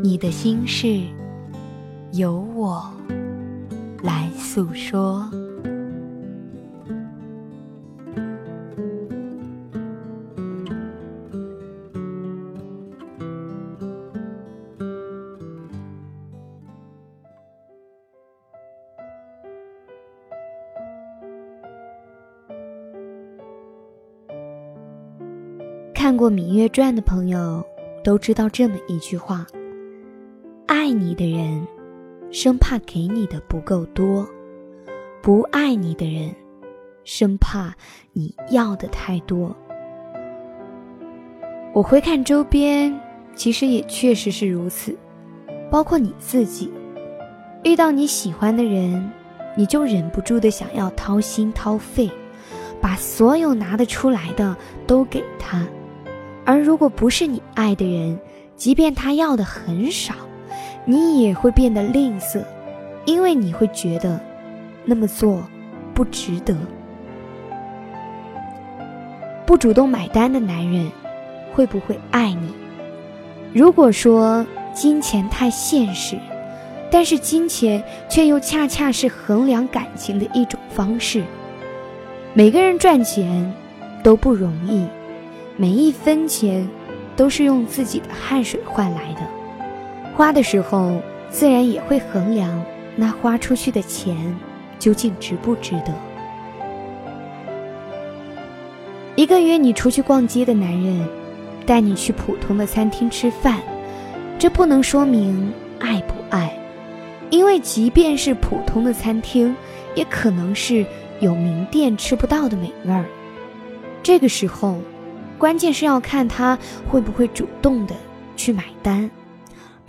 你的心事，由我来诉说。看过《芈月传》的朋友都知道这么一句话。爱你的人，生怕给你的不够多；不爱你的人，生怕你要的太多。我回看周边，其实也确实是如此，包括你自己。遇到你喜欢的人，你就忍不住的想要掏心掏肺，把所有拿得出来的都给他；而如果不是你爱的人，即便他要的很少。你也会变得吝啬，因为你会觉得那么做不值得。不主动买单的男人会不会爱你？如果说金钱太现实，但是金钱却又恰恰是衡量感情的一种方式。每个人赚钱都不容易，每一分钱都是用自己的汗水换来的。花的时候，自然也会衡量那花出去的钱究竟值不值得。一个约你出去逛街的男人，带你去普通的餐厅吃饭，这不能说明爱不爱，因为即便是普通的餐厅，也可能是有名店吃不到的美味儿。这个时候，关键是要看他会不会主动的去买单。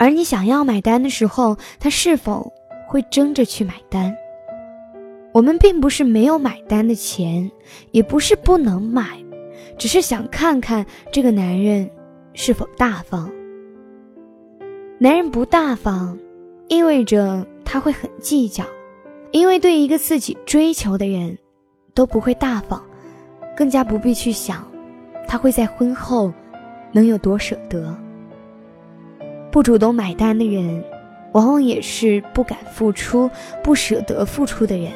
而你想要买单的时候，他是否会争着去买单？我们并不是没有买单的钱，也不是不能买，只是想看看这个男人是否大方。男人不大方，意味着他会很计较，因为对一个自己追求的人，都不会大方，更加不必去想，他会在婚后能有多舍得。不主动买单的人，往往也是不敢付出、不舍得付出的人。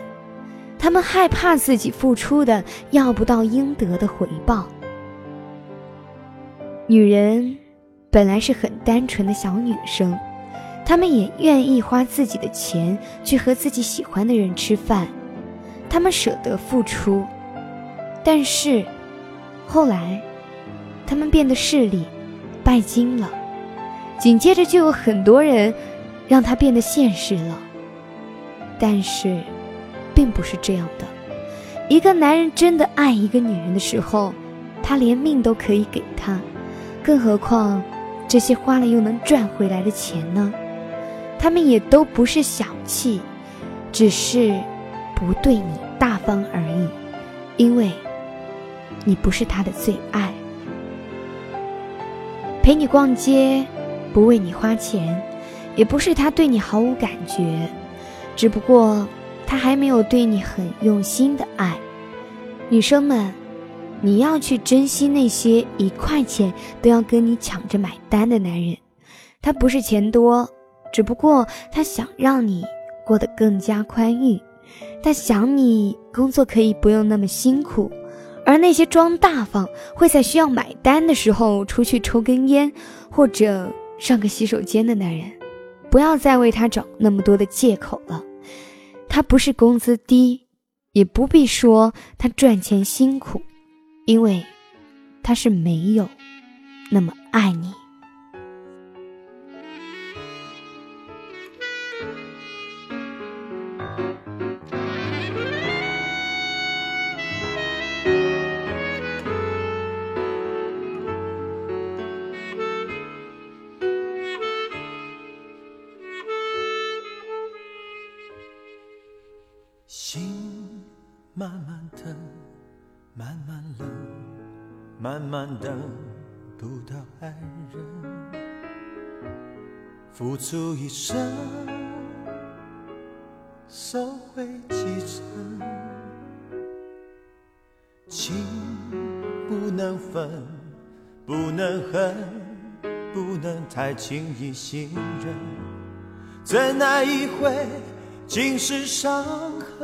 他们害怕自己付出的要不到应得的回报。女人本来是很单纯的小女生，她们也愿意花自己的钱去和自己喜欢的人吃饭，她们舍得付出。但是，后来，她们变得势利、拜金了。紧接着就有很多人，让他变得现实了。但是，并不是这样的。一个男人真的爱一个女人的时候，他连命都可以给她，更何况这些花了又能赚回来的钱呢？他们也都不是小气，只是不对你大方而已。因为，你不是他的最爱。陪你逛街。不为你花钱，也不是他对你毫无感觉，只不过他还没有对你很用心的爱。女生们，你要去珍惜那些一块钱都要跟你抢着买单的男人，他不是钱多，只不过他想让你过得更加宽裕，他想你工作可以不用那么辛苦，而那些装大方，会在需要买单的时候出去抽根烟，或者。上个洗手间的男人，不要再为他找那么多的借口了。他不是工资低，也不必说他赚钱辛苦，因为他是没有那么爱你。慢慢等，慢慢冷，慢慢等不到爱人，付出一生，收回几成，情不能分，不能恨，不能太轻易信任，怎奈一回尽是伤痕。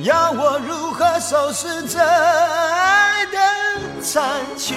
要我如何收拾这爱的残缺？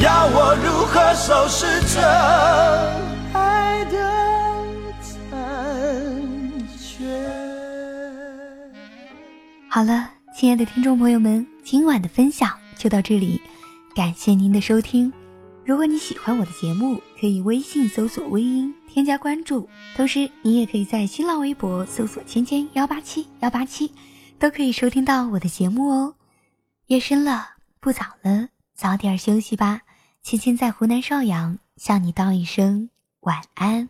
要我如何收拾这爱的残缺？好了，亲爱的听众朋友们，今晚的分享就到这里，感谢您的收听。如果你喜欢我的节目，可以微信搜索“微音”添加关注，同时你也可以在新浪微博搜索“芊芊幺八七幺八七”，都可以收听到我的节目哦。夜深了，不早了，早点休息吧。亲亲在湖南邵阳向你道一声晚安。